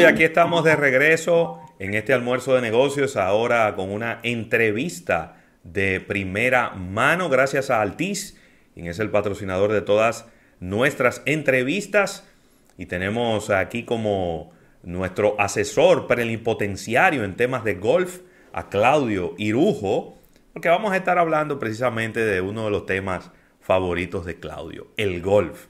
Y aquí estamos de regreso en este almuerzo de negocios, ahora con una entrevista de primera mano, gracias a Altiz, quien es el patrocinador de todas nuestras entrevistas. Y tenemos aquí como nuestro asesor plenipotenciario en temas de golf a Claudio Irujo, porque vamos a estar hablando precisamente de uno de los temas favoritos de Claudio, el golf.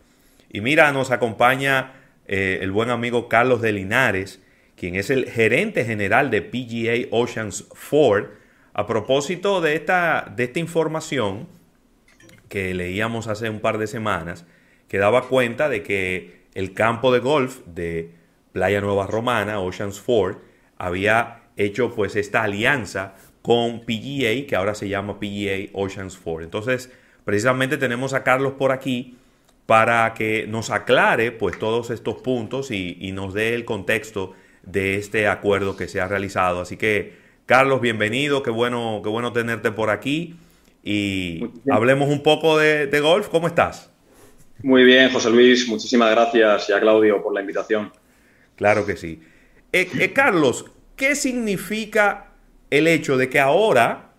Y mira, nos acompaña eh, el buen amigo Carlos de Linares, quien es el gerente general de PGA Oceans Ford, a propósito de esta, de esta información que leíamos hace un par de semanas, que daba cuenta de que el campo de golf de Playa Nueva Romana, Oceans Ford, había hecho pues esta alianza con PGA, que ahora se llama PGA Oceans Ford. Entonces, precisamente tenemos a Carlos por aquí para que nos aclare pues todos estos puntos y, nos dé el contexto de este acuerdo que se ha realizado. Así que, Carlos, bienvenido, qué bueno, qué bueno tenerte por aquí y hablemos un poco de, golf. ¿Cómo estás? Muy bien, José Luis, muchísimas gracias y a Claudio por la invitación. Claro que sí. Eh, eh, Carlos, ¿qué significa el hecho de que ahora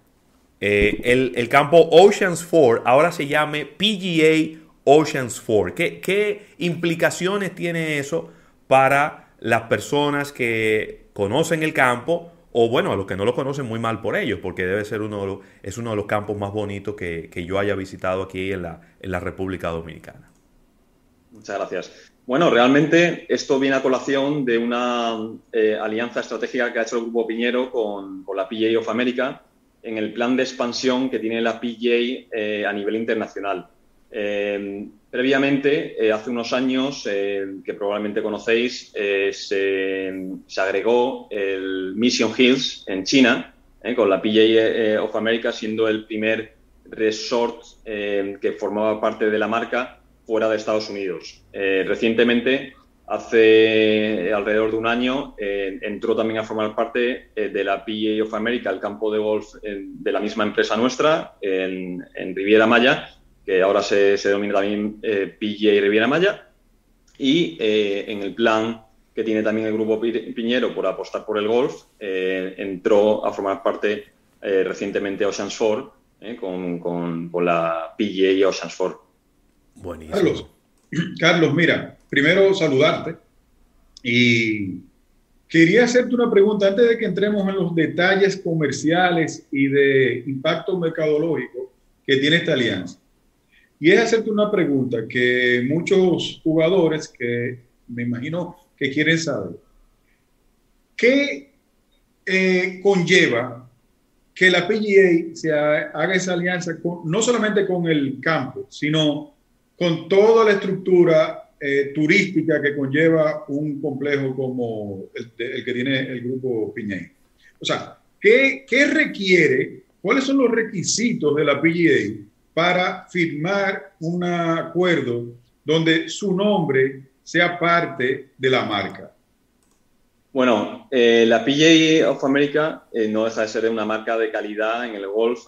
eh, el, el, campo Oceans 4 ahora se llame PGA Oceans 4. ¿Qué, implicaciones tiene eso para las personas que conocen el campo o bueno, a los que no lo conocen muy mal por ellos, porque debe ser uno de los, es uno de los campos más bonitos que, yo haya visitado aquí en la, en la, República Dominicana. Muchas gracias. Bueno, realmente esto viene a colación de una eh, alianza estratégica que ha hecho el Grupo Piñero con, la PGA of America en el plan de expansión que tiene la PGA eh, a nivel internacional. Eh, previamente, eh, hace unos años, eh, que probablemente conocéis, se, agregó el Mission Hills en China, con la PGA of America siendo el primer resort que formaba parte de la marca fuera de Estados Unidos. recientemente, hace alrededor de un año, entró también a formar parte de la PGA of America, el campo de golf de la misma empresa nuestra, en Riviera Maya, que ahora se, denomina también eh, PGA Riviera Maya, y eh, en el plan que tiene también el Grupo Piñero por apostar por el golf, eh, entró a formar parte recientemente Oceans 4 con, con, la PGA Oceans 4. Buenísimo. Carlos, Carlos, mira, primero saludarte y quería hacerte una pregunta antes de que entremos en los detalles comerciales y de impacto mercadológico que tiene esta alianza. Y es hacerte una pregunta que muchos jugadores que me imagino que quieren saber. ¿Qué eh, conlleva que la PGA se haga esa alianza no solamente con el campo, sino con toda la estructura eh, turística que conlleva un complejo como el, que tiene el grupo Piñey? O sea, ¿qué, ¿qué requiere? ¿Cuáles son los requisitos de la PGA para firmar un acuerdo donde su nombre sea parte de la marca? Bueno, eh, la PGA of America eh, no deja de ser una marca de calidad en el golf.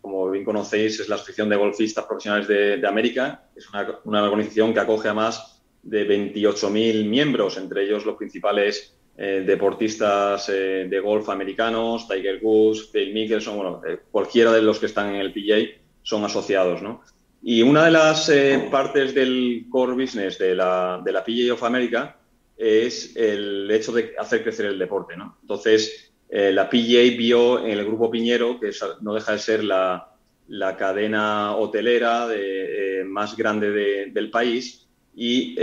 como bien conocéis, es la Asociación de Golfistas Profesionales de, América. Es una, organización que acoge a más de 28.000 miembros, entre ellos los principales eh, deportistas de golf americanos, Tiger Woods, Phil Mickelson, bueno, cualquiera de los que están en el PGA son asociados, ¿no? Y una de las eh, partes del core business de la, de la PGA of America es el hecho de hacer crecer el deporte, ¿no? Entonces, eh, la PGA vio en el grupo Piñero, que no deja de ser la, la cadena hotelera de, eh, más grande del país, y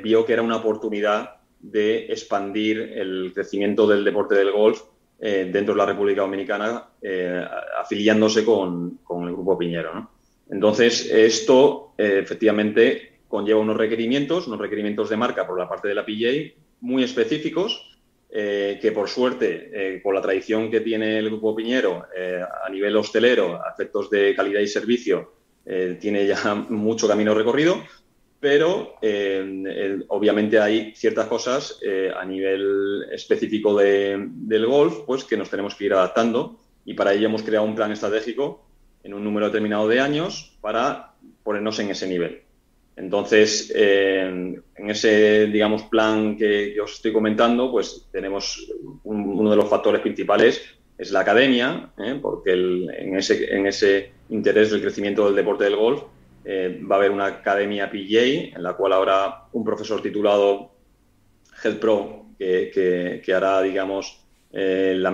vio que era una oportunidad de expandir el crecimiento del deporte del golf eh, dentro de la República Dominicana eh, afiliándose con, con, el Grupo Piñero. ¿no? Entonces, esto eh, efectivamente conlleva unos requerimientos, unos requerimientos de marca por la parte de la PGA muy específicos, que por suerte, con la tradición que tiene el Grupo Piñero a nivel hostelero, a efectos de calidad y servicio, tiene ya mucho camino recorrido, pero eh, obviamente hay ciertas cosas eh, a nivel específico del golf pues que nos tenemos que ir adaptando y para ello hemos creado un plan estratégico en un número determinado de años para ponernos en ese nivel. Entonces, en ese, digamos, plan que, os estoy comentando, pues tenemos uno de los factores principales es la academia, ¿eh? porque en, ese, en ese interés del crecimiento del deporte del golf eh, va a haber una academia PGA en la cual habrá un profesor titulado Health Pro que, hará, digamos, eh, la,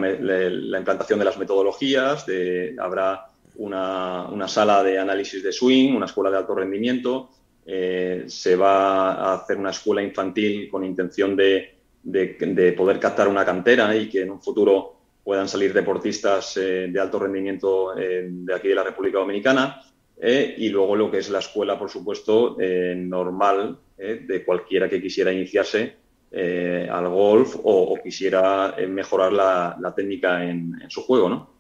implantación de las metodologías, habrá una, sala de análisis de swing, una escuela de alto rendimiento, eh, se va a hacer una escuela infantil con intención de, poder captar una cantera y que en un futuro puedan salir deportistas de alto rendimiento de aquí de la República Dominicana. Eh, y luego lo que es la escuela, por supuesto, eh, normal eh, de cualquiera que quisiera iniciarse al golf o, quisiera mejorar la, técnica en, su juego, ¿no?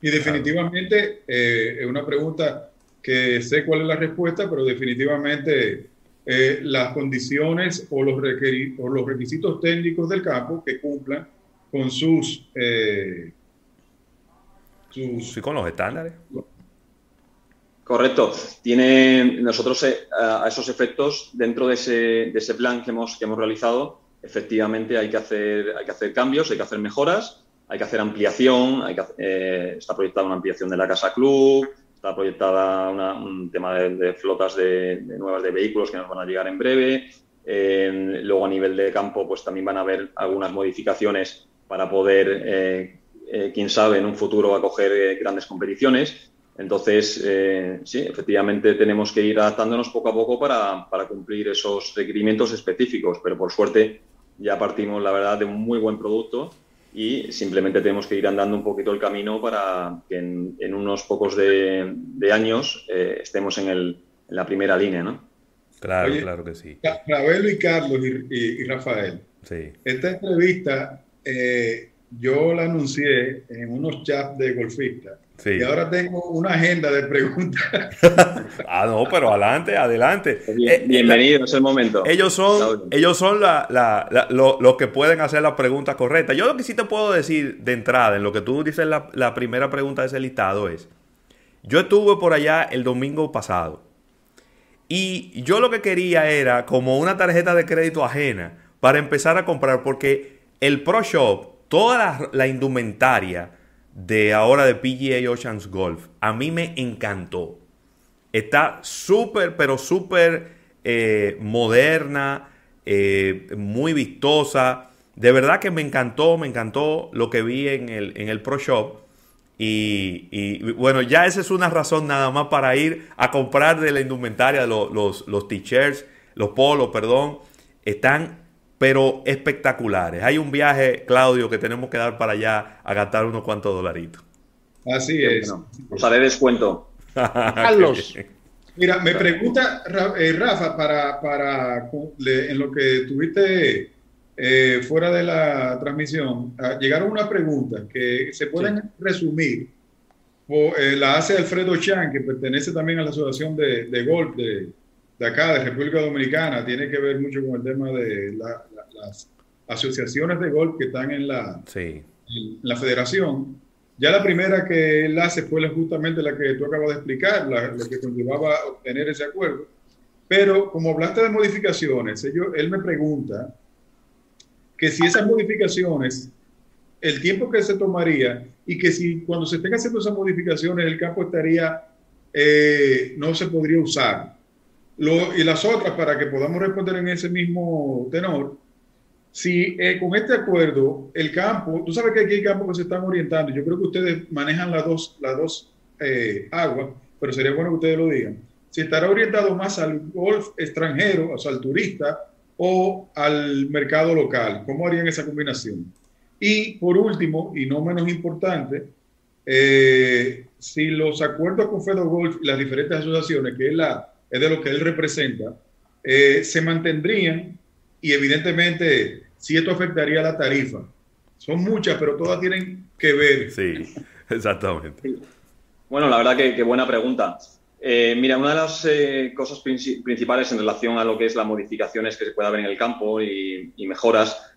Y definitivamente, es una pregunta que sé cuál es la respuesta, pero definitivamente las condiciones o los, o los requisitos técnicos del campo que cumplan con sus... sus sí, con los estándares. Correcto. Tiene nosotros eh, a esos efectos, dentro de ese, plan que hemos, que hemos realizado, efectivamente hay que, hacer, hay que hacer cambios, hay que hacer mejoras, hay que hacer ampliación, hay que, eh, está proyectada una ampliación de la casa club, está proyectada un tema de, flotas de, nuevas de vehículos que nos van a llegar en breve. luego a nivel de campo, pues también van a haber algunas modificaciones para poder, eh, quién sabe, en un futuro acoger grandes competiciones. Entonces, eh, sí, efectivamente tenemos que ir adaptándonos poco a poco para, cumplir esos requerimientos específicos, pero por suerte ya partimos, la verdad, de un muy buen producto y simplemente tenemos que ir andando un poquito el camino para que en, unos pocos de, años eh, estemos en, la primera línea, ¿no? Claro, claro que sí. Ravelo y Carlos y, Rafael. Sí. Esta entrevista eh, yo la anuncié en unos chats de golfistas y ahora tengo una agenda de preguntas. ah, no, pero adelante, adelante. Eh, bienvenido, es el momento. Ellos son, ellos son los que pueden hacer las preguntas correctas. Yo lo que sí te puedo decir de entrada, en lo que tú dices la, la primera pregunta de ese listado es, yo estuve por allá el domingo pasado y yo lo que quería era como una tarjeta de crédito ajena para empezar a comprar porque el Pro Shop, toda la indumentaria, de ahora de PGA Oceans Golf. A mí me encantó. Está súper, pero súper eh, moderna, eh, muy vistosa. De verdad que me encantó, me encantó lo que vi en el, en el Pro Shop. Y, bueno, ya esa es una razón nada más para ir a comprar de la indumentaria los, los, los t-shirts, los polos, perdón. Están pero espectaculares. Hay un viaje, Claudio, que tenemos que dar para allá a gastar unos cuantos dolaritos. Así es. os haré descuento. Carlos. Mira, me pregunta eh, Rafa, para, para en lo que tuviste eh, fuera de la transmisión, ah, llegaron una pregunta que se pueden resumir. Eh, la hace Alfredo Chan, que pertenece también a la Asociación de, de Golf de, de acá, de República Dominicana, tiene que ver mucho con el tema de las asociaciones de golf que están en la, la federación. Ya la primera que él hace fue justamente la que tú acabas de explicar, la, lo que conllevaba obtener ese acuerdo. Pero como hablaste de modificaciones, él me pregunta que si esas modificaciones, el tiempo que se tomaría y que si cuando se estén haciendo esas modificaciones el campo estaría, eh, no se podría usar y las otras, para que podamos responder en ese mismo tenor, si eh, con este acuerdo el campo, tú sabes que aquí hay campos que se están orientando, yo creo que ustedes manejan las dos, las dos eh, aguas, pero sería bueno que ustedes lo digan. Si estará orientado más al golf extranjero, o sea, al turista, o al mercado local, ¿cómo harían esa combinación? Y por último, y no menos importante, eh, si los acuerdos con Fedo Golf y las diferentes asociaciones, que es la es de lo que él representa, se mantendrían y evidentemente si esto afectaría la tarifa. Son muchas, pero todas tienen que ver. Sí, exactamente. Bueno, la verdad que, buena pregunta. Eh, mira, una de las eh, cosas principales en relación a lo que es las modificaciones que se pueda ver en el campo y, mejoras,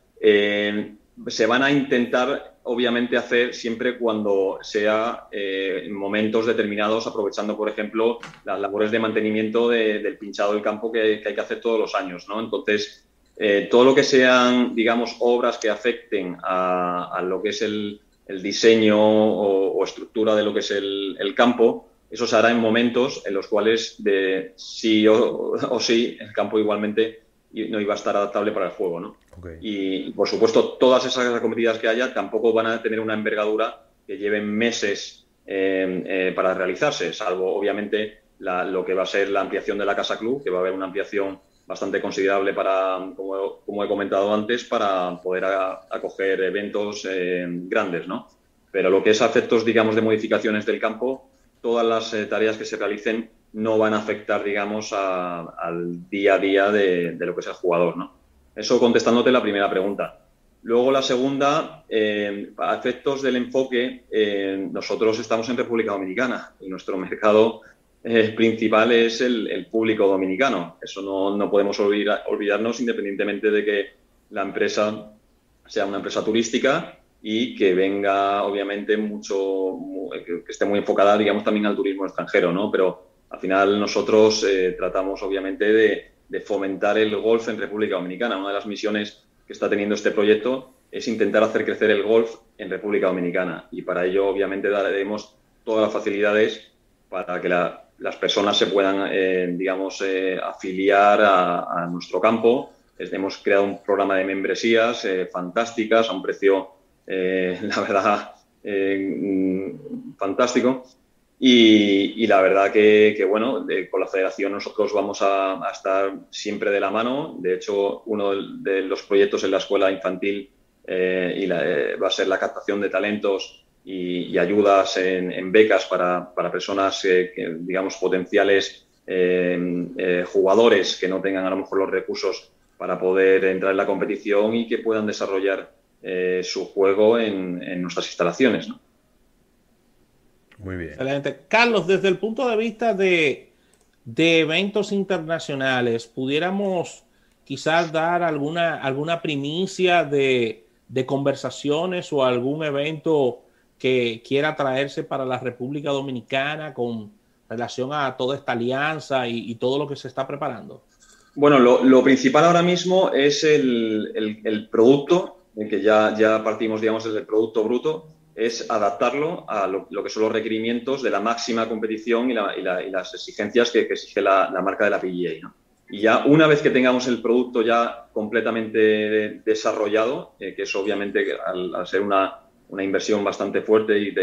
se van a intentar, obviamente, hacer siempre cuando sea eh, en momentos determinados, aprovechando, por ejemplo, las labores de mantenimiento del pinchado del campo que, hay que hacer todos los años, ¿no? Entonces, eh, todo lo que sean, digamos, obras que afecten a, lo que es el, diseño o, estructura de lo que es el, campo, eso se hará en momentos en los cuales, de sí o sí, el campo igualmente no iba a estar adaptable para el juego, ¿no? Y, por supuesto, todas esas acometidas que haya tampoco van a tener una envergadura que lleven meses eh, eh, para realizarse, salvo obviamente lo que va a ser la ampliación de la Casa Club, que va a haber una ampliación bastante considerable para, como, he comentado antes, para poder acoger eventos eh, grandes, ¿no? Pero lo que es efectos, digamos, de modificaciones del campo, todas las tareas que se realicen no van a afectar, digamos, al día a día de, lo que es el jugador, ¿no? Eso contestándote la primera pregunta. Luego la segunda, eh, a efectos del enfoque, eh, nosotros estamos en República Dominicana y nuestro mercado eh, principal es el, público dominicano. Eso no, podemos olvidarnos independientemente de que la empresa sea una empresa turística y que venga, obviamente, mucho, que esté muy enfocada, digamos, también al turismo extranjero, ¿no? Pero al final nosotros eh, tratamos obviamente de, fomentar el golf en República Dominicana. Una de las misiones que está teniendo este proyecto es intentar hacer crecer el golf en República Dominicana y para ello obviamente daremos todas las facilidades para que las personas se puedan, eh, digamos, eh, afiliar a, nuestro campo. Hemos creado un programa de membresías fantásticas a un precio, la verdad, mm, fantástico y, la verdad que, bueno, con la federación nosotros vamos a, estar siempre de la mano. De hecho, uno de los proyectos en la escuela infantil eh, eh, va a ser la captación de talentos y, ayudas en, becas para, personas, que, digamos, potenciales eh, jugadores que no tengan a lo mejor los recursos para poder entrar en la competición y que puedan desarrollar su juego en, en nuestras instalaciones. ¿no? Muy bien. Excelente. Carlos, desde el punto de vista de, eventos internacionales, pudiéramos quizás dar alguna, alguna primicia de, conversaciones o algún evento que quiera traerse para la República Dominicana con relación a toda esta alianza y, todo lo que se está preparando? Bueno, lo, principal ahora mismo es el, producto, que ya, ya partimos, digamos, desde el producto bruto, es adaptarlo a lo, que son los requerimientos de la máxima competición y, las exigencias que, exige la, marca de la PGA. Y ya una vez que tengamos el producto ya completamente desarrollado, eh, que es obviamente al, ser una, inversión bastante fuerte y,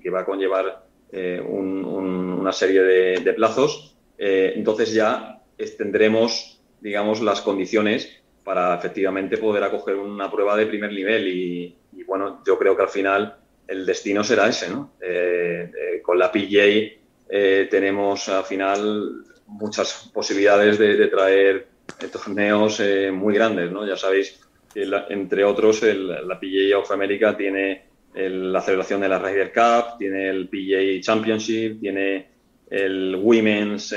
que va a conllevar eh, una serie de, plazos, eh, entonces ya tendremos, digamos, las condiciones para efectivamente poder acoger una prueba de primer nivel y, bueno, yo creo que al final el destino será ese, ¿no? Eh, eh, con la eh, tenemos al final muchas posibilidades de, traer torneos muy grandes, ¿no? Ya sabéis que entre otros la PGA of America tiene la celebración de la Ryder Cup, tiene el PGA Championship, tiene el Women's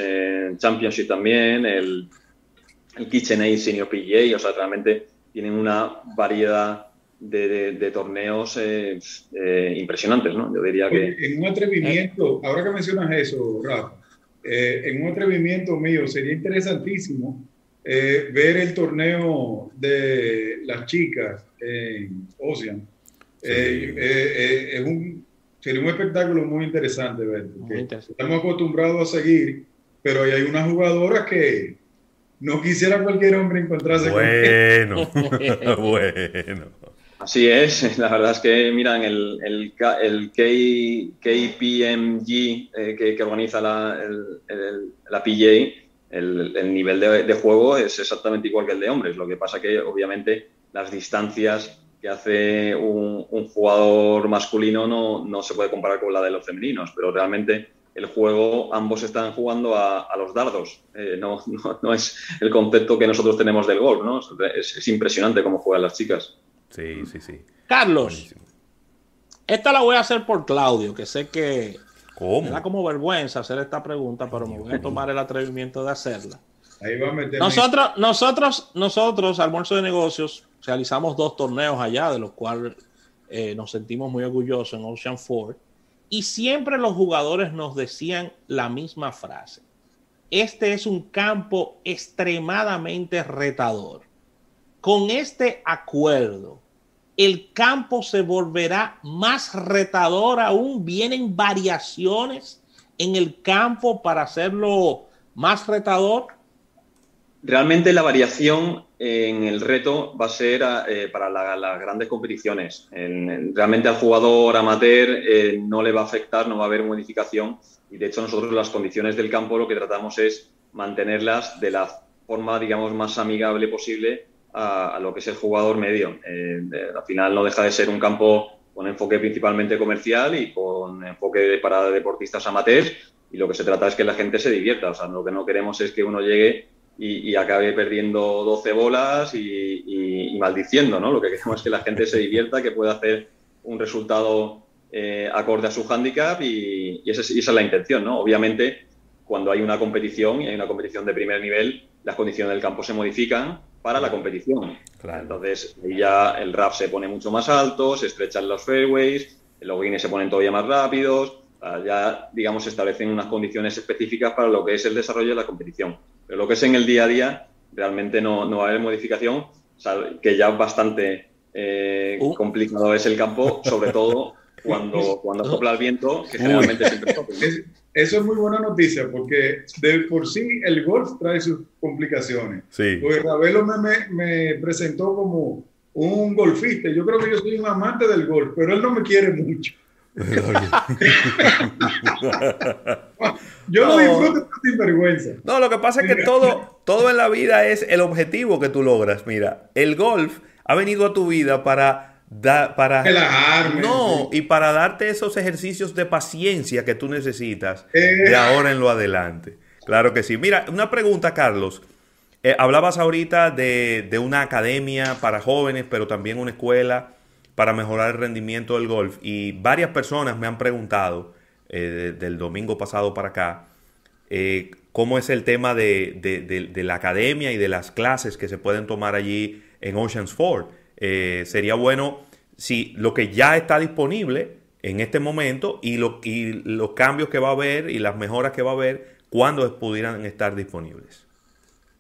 Championship también, el, el KitchenAid Senior PGA, o sea, realmente tienen una variedad de, torneos eh, eh, impresionantes, ¿no? Yo diría que... En un atrevimiento, ahora que mencionas eso, Rafa, eh, en un atrevimiento mío sería interesantísimo ver el torneo de las chicas en Ocean. es un, sería un espectáculo muy interesante ver. Estamos acostumbrados a seguir, pero hay unas jugadoras que no quisiera cualquier hombre encontrarse bueno, bueno. Así es, la verdad es que, miran, el, el, el KPMG eh, que, organiza la, el, la PGA, el, nivel de, juego es exactamente igual que el de hombres. Lo que pasa que, obviamente, las distancias que hace un, jugador masculino no, no, se puede comparar con la de los femeninos, pero realmente el juego, ambos están jugando a, los dardos. Eh, no, no, es el concepto que nosotros tenemos del golf, ¿no? Es, es impresionante cómo juegan las chicas. Sí, sí, sí. Carlos, esta la voy a hacer por Claudio, que sé que me da como vergüenza hacer esta pregunta, pero me voy a tomar el atrevimiento de hacerla. Ahí va a meter nosotros, nosotros, nosotros, Almuerzo de Negocios, realizamos dos torneos allá, de los cuales eh, nos sentimos muy orgullosos en Ocean Ford. Y siempre los jugadores nos decían la misma frase. Este es un campo extremadamente retador. Con este acuerdo, el campo se volverá más retador aún. Vienen variaciones en el campo para hacerlo más retador. Realmente la variación en el reto va a ser eh, para las grandes competiciones. realmente al jugador amateur eh, no le va a afectar, no va a haber modificación y de hecho nosotros las condiciones del campo lo que tratamos es mantenerlas de la forma, digamos, más amigable posible a, lo que es el jugador medio. Eh, al final no deja de ser un campo con enfoque principalmente comercial y con enfoque para deportistas amateurs y lo que se trata es que la gente se divierta. O sea, lo que no queremos es que uno llegue y, acabe perdiendo 12 bolas y, maldiciendo, ¿no? Lo que queremos es que la gente se divierta, que pueda hacer un resultado eh, acorde a su hándicap y, esa es, la intención, ¿no? Obviamente, cuando hay una competición y hay una competición de primer nivel, las condiciones del campo se modifican para la competición. Entonces, ya el RAF se pone mucho más alto, se estrechan los fairways, los greens se ponen todavía más rápidos, ya, digamos, se establecen unas condiciones específicas para lo que es el desarrollo de la competición. Pero lo que es en el día a día, realmente no, no va a haber modificación, que ya bastante eh, uh. complicado es el campo, sobre todo cuando, cuando sopla el viento, que generalmente siempre sopla. Eso es muy buena noticia, porque de por sí el golf trae sus complicaciones. Sí. Pues Ravelo me, me presentó como un golfista. Yo creo que yo soy un amante del golf, pero él no me quiere mucho. Yo no, disfruto sin vergüenza. No, lo que pasa es que todo, todo en la vida es el objetivo que tú logras. Mira, el golf ha venido a tu vida para para no y para darte esos ejercicios de paciencia que tú necesitas de eh. ahora en lo adelante. Claro que sí. Mira, una pregunta, Carlos. Eh, hablabas ahorita de, de, una academia para jóvenes, pero también una escuela para mejorar el rendimiento del golf. Y varias personas me han preguntado eh, del domingo pasado para acá cómo es el tema de, la academia y de las clases que se pueden tomar allí en Oceans Ford. Eh, sería bueno si lo que ya está disponible en este momento y, lo, y los cambios que va a haber y las mejoras que va a haber, cuándo pudieran estar disponibles.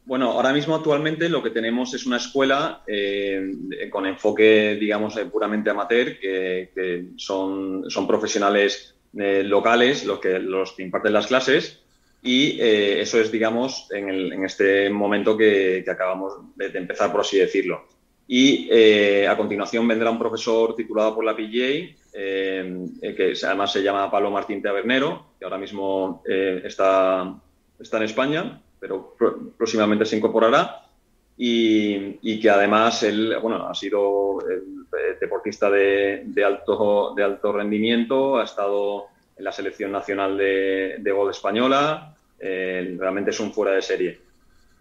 Bueno, ahora mismo actualmente lo que tenemos es una escuela eh, con enfoque, digamos, eh, puramente amateur, que, son, son, profesionales eh, locales los que, los que imparten las clases y eso es, digamos, en, este momento que, acabamos de, empezar, por así decirlo. Y a continuación vendrá un profesor titulado por la PGA, que además se llama Pablo Martín Tabernero, que ahora mismo está, está en España pero próximamente se incorporará. Y, que además él bueno, ha sido deportista de, alto, de alto rendimiento, ha estado en la selección nacional de, de gol española, eh, realmente es un fuera de serie.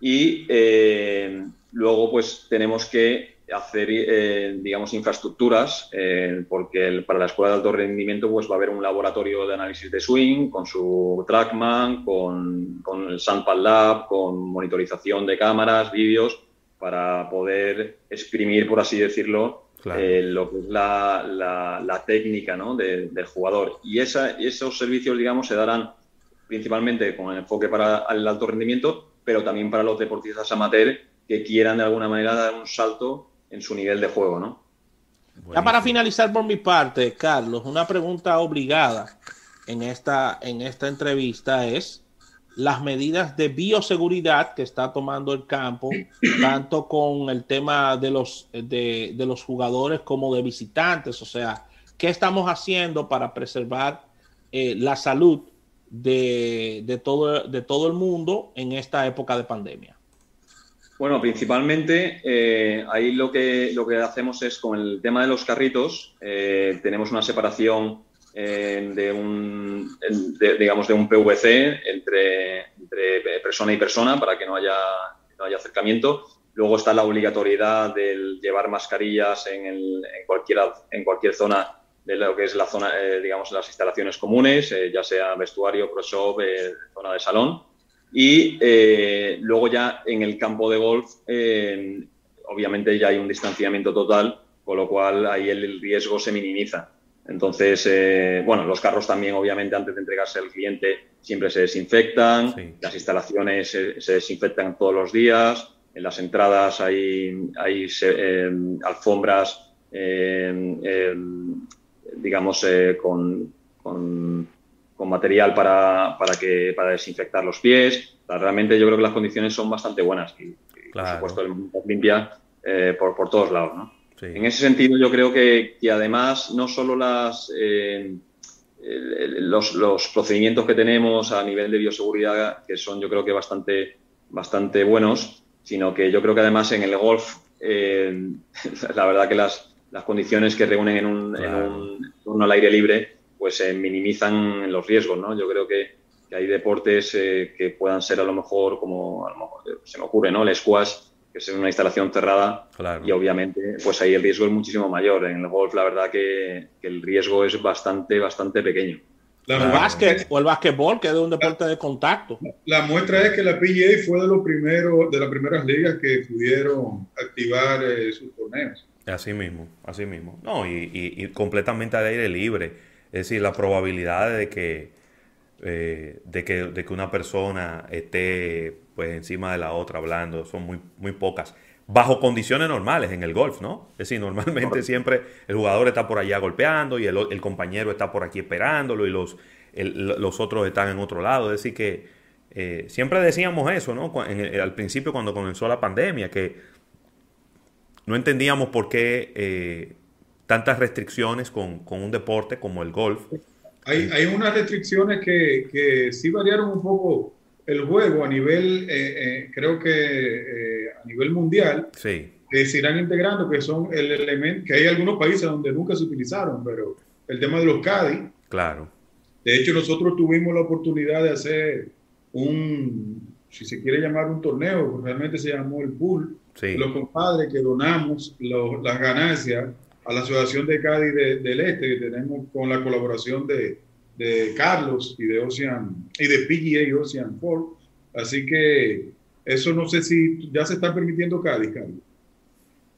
Y eh, luego pues tenemos que hacer, eh, digamos, infraestructuras, eh, porque para la escuela de alto rendimiento pues va a haber un laboratorio de análisis de swing con su Trackman, con, con el Sandpad Lab, con monitorización de cámaras, vídeos, para poder exprimir, por así decirlo, eh, lo que es la, la, técnica ¿no? del jugador. Y esa, esos servicios, digamos, se darán principalmente con el enfoque para el alto rendimiento, pero también para los deportistas amateur que quieran de alguna manera dar un salto en su nivel de juego, ¿no? Ya para finalizar por mi parte, Carlos, una pregunta obligada en esta, en esta entrevista es las medidas de bioseguridad que está tomando el campo, tanto con el tema de los, de, los jugadores como de visitantes. O sea, ¿qué estamos haciendo para preservar eh, la salud de, de, todo, de todo el mundo en esta época de pandemia? Bueno, principalmente eh, ahí lo que, lo que hacemos es con el tema de los carritos, eh, tenemos una separación eh, de un, digamos, de un PVC entre, persona y persona para que no haya, no haya acercamiento. Luego está la obligatoriedad de llevar mascarillas en, en, cualquier, en cualquier zona de lo que es la zona, digamos, las instalaciones comunes, ya sea vestuario, pro shop, zona de salón. Y eh, luego ya en el campo de golf, eh, obviamente ya hay un distanciamiento total, con lo cual ahí el riesgo se minimiza. Entonces, eh, bueno, los carros también, obviamente, antes de entregarse al cliente, siempre se desinfectan, las instalaciones se, desinfectan todos los días, en las entradas hay, hay eh, alfombras, digamos, con, con, material para, para, que, para desinfectar los pies. realmente yo creo que las condiciones son bastante buenas y, por supuesto, el limpia por, por todos lados, ¿no? En ese sentido, yo creo que, además no solo las, eh, los, procedimientos que tenemos a nivel de bioseguridad, que son yo creo que bastante, bastante buenos, sino que yo creo que además en el golf, eh, la verdad que las, las condiciones que reúnen en un, en un, al aire libre, pues se minimizan los riesgos, ¿no? Yo creo que, hay deportes eh, que puedan ser a lo mejor como, a lo mejor, se me ocurre, ¿no? El squash, que es una instalación cerrada y obviamente pues ahí el riesgo es muchísimo mayor. En el golf la verdad que, el riesgo es bastante, bastante pequeño. el básquet o el básquetbol, que es un deporte de contacto. La muestra es que la PGA fue de los primeros, de las primeras ligas que pudieron activar eh, sus torneos. Así mismo, así mismo. No, y, completamente al aire libre. Es decir, la probabilidad de que, eh, de que, de que una persona esté pues encima de la otra hablando, son muy, muy pocas. Bajo condiciones normales en el golf, ¿no? Es decir, normalmente siempre el jugador está por allá golpeando y el, compañero está por aquí esperándolo y los, los otros están en otro lado. Es decir, que eh, siempre decíamos eso, ¿no? al principio cuando comenzó la pandemia, que no entendíamos por qué eh, tantas restricciones con, un deporte como el golf. Hay, hay unas restricciones que, que sí variaron un poco el juego a nivel, eh, eh, creo que eh, a nivel mundial, sí. que se irán integrando, que son el elemento, que hay algunos países donde nunca se utilizaron, pero el tema de los CADI. Claro. De hecho, nosotros tuvimos la oportunidad de hacer un, si se quiere llamar un torneo, realmente se llamó el pool, los compadres que donamos las ganancias a la Asociación de Cádiz del Este, que tenemos con la colaboración de, de Carlos y de Ocean y de PGA y Ocean Ford. Así que eso no sé si ya se está permitiendo Cádiz, Carlos.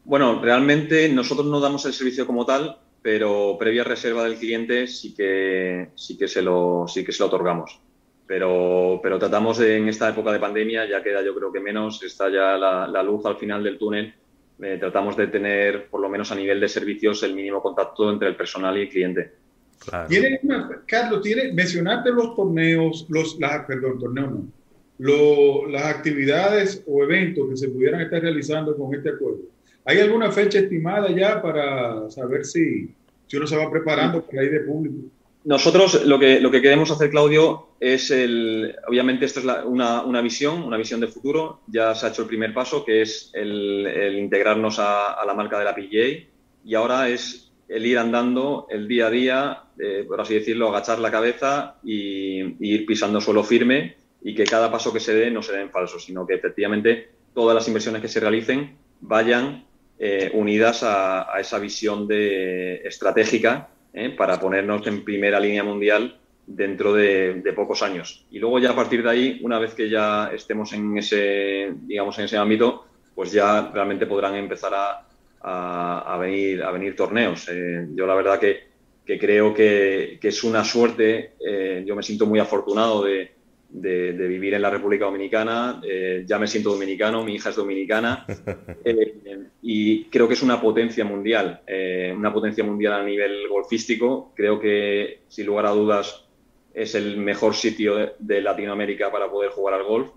Bueno, realmente nosotros no damos el servicio como tal, pero previa reserva del cliente sí que sí que se lo sí que se lo otorgamos. Pero, pero tratamos de, en esta época de pandemia, ya queda yo creo que menos, está ya la, luz al final del túnel, eh, tratamos de tener, por lo menos a nivel de servicios, el mínimo contacto entre el personal y el cliente. Carlos, tiene, mencionaste los torneos, los, las, perdón, torneos no, las actividades o eventos que se pudieran estar realizando con este acuerdo. ¿Hay alguna fecha estimada ya para saber si, si uno se va preparando para ir de público? Nosotros lo que, lo que queremos hacer, Claudio, es el. Obviamente, esto es una, una, visión, una visión de futuro. Ya se ha hecho el primer paso, que es el, integrarnos a, a, la marca de la PGA. Y ahora es el ir andando el día a día, eh, por así decirlo, agachar la cabeza y, ir pisando suelo firme y que cada paso que se dé no se dé en falso, sino que efectivamente todas las inversiones que se realicen vayan eh, unidas a, esa visión de, estratégica eh, para ponernos en primera línea mundial dentro de, pocos años. Y luego ya a partir de ahí, una vez que ya estemos en ese, digamos, en ese ámbito, pues ya realmente podrán empezar a, venir, a venir torneos. Eh, yo la verdad que, creo que, es una suerte, eh, yo me siento muy afortunado de, vivir en la República Dominicana, eh, ya me siento dominicano, mi hija es dominicana y creo que es una potencia mundial, una potencia mundial a nivel golfístico, creo que sin lugar a dudas es el mejor sitio de Latinoamérica para poder jugar al golf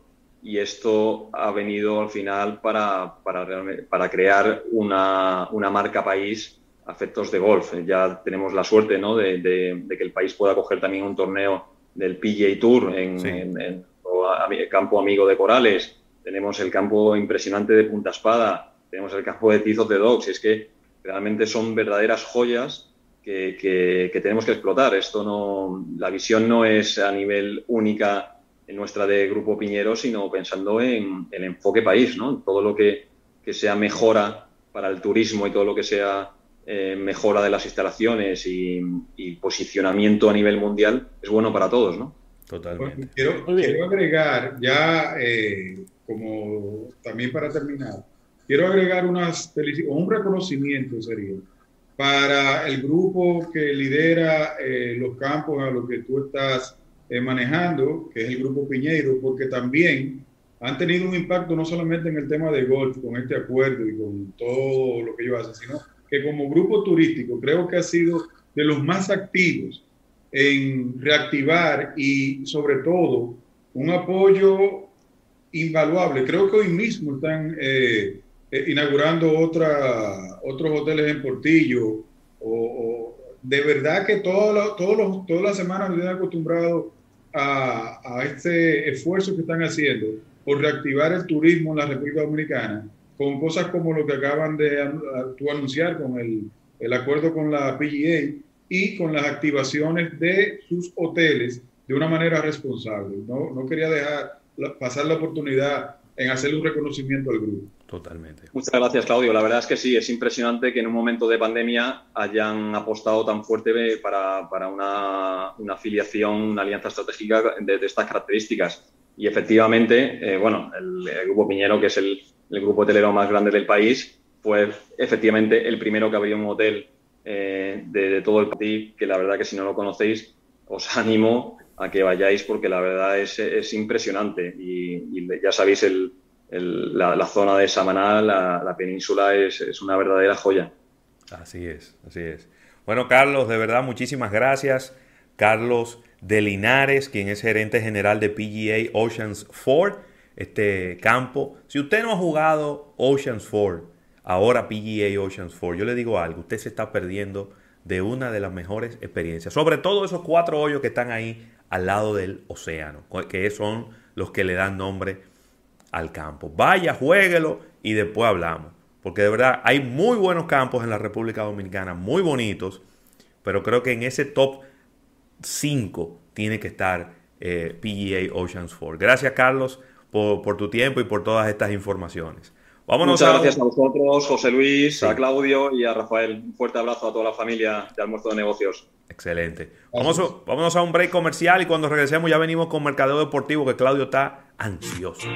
y esto ha venido al final para, para, para crear una, una, marca país a efectos de golf. Ya tenemos la suerte ¿no? de, de, que el país pueda coger también un torneo del PGA Tour en, en, el campo amigo de Corales. Tenemos el campo impresionante de Punta Espada. Tenemos el campo de Tizos de Dogs. Es que realmente son verdaderas joyas que, que, que tenemos que explotar. Esto no, la visión no es a nivel única en nuestra de Grupo Piñero, sino pensando en el enfoque país, ¿no? Todo lo que, sea mejora para el turismo y todo lo que sea eh, mejora de las instalaciones y, posicionamiento a nivel mundial es bueno para todos, ¿no? Totalmente. Quiero, agregar ya, eh, como también para terminar, quiero agregar unas un reconocimiento sería para el grupo que lidera eh, los campos a los que tú estás eh, manejando, que es el grupo Piñeiro, porque también han tenido un impacto no solamente en el tema de golf, con este acuerdo y con todo lo que ellos hacen, sino que como grupo turístico creo que ha sido de los más activos en reactivar y sobre todo un apoyo invaluable. Creo que hoy mismo están eh, eh, inaugurando otra, otros hoteles en Portillo. O, de verdad que todas las semanas me han acostumbrado a, a este esfuerzo que están haciendo por reactivar el turismo en la República Dominicana con cosas como lo que acaban de anunciar con el, el acuerdo con la PGA y con las activaciones de sus hoteles de una manera responsable. No, no quería dejar pasar la oportunidad en hacerle un reconocimiento al grupo. Totalmente. Muchas gracias, Claudio. La verdad es que sí, es impresionante que en un momento de pandemia hayan apostado tan fuerte para, para una, una, afiliación, una alianza estratégica de, estas características. Y efectivamente, eh, bueno, el, Grupo Piñero, que es el, el, grupo hotelero más grande del país, fue efectivamente el primero que abrió un hotel eh, de, todo el país, que la verdad que si no lo conocéis, os animo a que vayáis porque la verdad es, es impresionante y, ya sabéis, el, la, zona de Samaná, la, península, es, es, una verdadera joya. Así es, así es. Bueno, Carlos, de verdad, muchísimas gracias. Carlos de Linares, quien es gerente general de PGA Oceans Ford, este campo. Si usted no ha jugado Oceans Ford, ahora PGA Oceans 4. Yo le digo algo, usted se está perdiendo de una de las mejores experiencias. Sobre todo esos cuatro hoyos que están ahí al lado del océano, que son los que le dan nombre al campo. Vaya, jueguelo y después hablamos. Porque de verdad hay muy buenos campos en la República Dominicana, muy bonitos, pero creo que en ese top 5 tiene que estar eh, PGA Oceans 4. Gracias Carlos por, por tu tiempo y por todas estas informaciones. Muchas gracias a vosotros, José Luis, a Claudio y a Rafael. Un fuerte abrazo a toda la familia de Almuerzo de Negocios. Excelente. Vamos, vámonos a un break comercial y cuando regresemos ya venimos con Mercadeo Deportivo, que Claudio está ansioso.